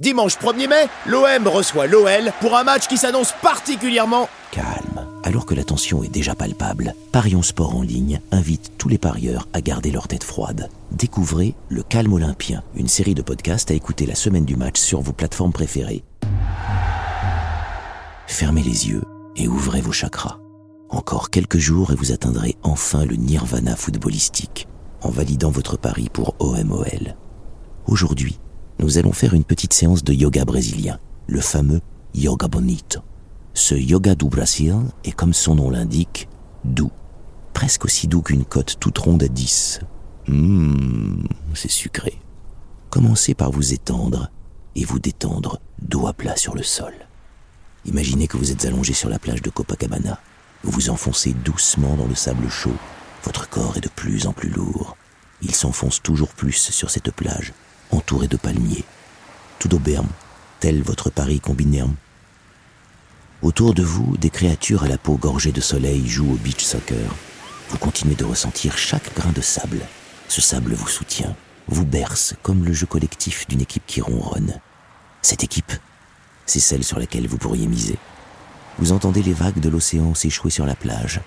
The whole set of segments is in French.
Dimanche 1er mai, l'OM reçoit l'OL pour un match qui s'annonce particulièrement calme. Alors que la tension est déjà palpable, Parions Sport en ligne invite tous les parieurs à garder leur tête froide. Découvrez Le Calme Olympien, une série de podcasts à écouter la semaine du match sur vos plateformes préférées. Fermez les yeux et ouvrez vos chakras. Encore quelques jours et vous atteindrez enfin le nirvana footballistique en validant votre pari pour OMOL. Aujourd'hui, nous allons faire une petite séance de yoga brésilien, le fameux yoga bonito. Ce yoga du Brésil est, comme son nom l'indique, doux, presque aussi doux qu'une cote toute ronde à 10. Hum, c'est sucré. Commencez par vous étendre et vous détendre dos à plat sur le sol. Imaginez que vous êtes allongé sur la plage de Copacabana. Vous vous enfoncez doucement dans le sable chaud. Votre corps est de plus en plus lourd. Il s'enfonce toujours plus sur cette plage, entouré de palmiers. Tout d'auberme, tel votre Paris combiné. Autour de vous, des créatures à la peau gorgée de soleil jouent au beach soccer. Vous continuez de ressentir chaque grain de sable. Ce sable vous soutient, vous berce comme le jeu collectif d'une équipe qui ronronne. Cette équipe, c'est celle sur laquelle vous pourriez miser. Vous entendez les vagues de l'océan s'échouer sur la plage.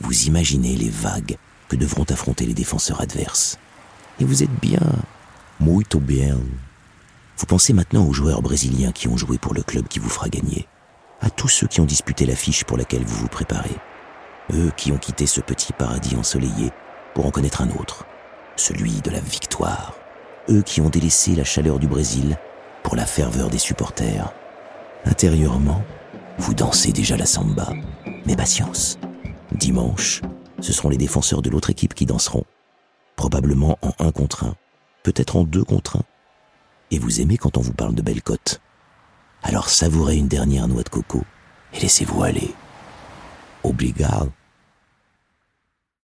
Vous imaginez les vagues que devront affronter les défenseurs adverses. Et vous êtes bien, muito bien. Vous pensez maintenant aux joueurs brésiliens qui ont joué pour le club qui vous fera gagner, à tous ceux qui ont disputé l'affiche pour laquelle vous vous préparez, eux qui ont quitté ce petit paradis ensoleillé pour en connaître un autre, celui de la victoire, eux qui ont délaissé la chaleur du Brésil pour la ferveur des supporters. Intérieurement, vous dansez déjà la samba, mais patience. Dimanche, ce seront les défenseurs de l'autre équipe qui danseront, probablement en un contre un, peut-être en deux contre un. Et vous aimez quand on vous parle de belles côtes. Alors savourez une dernière noix de coco et laissez-vous aller. Obrigado.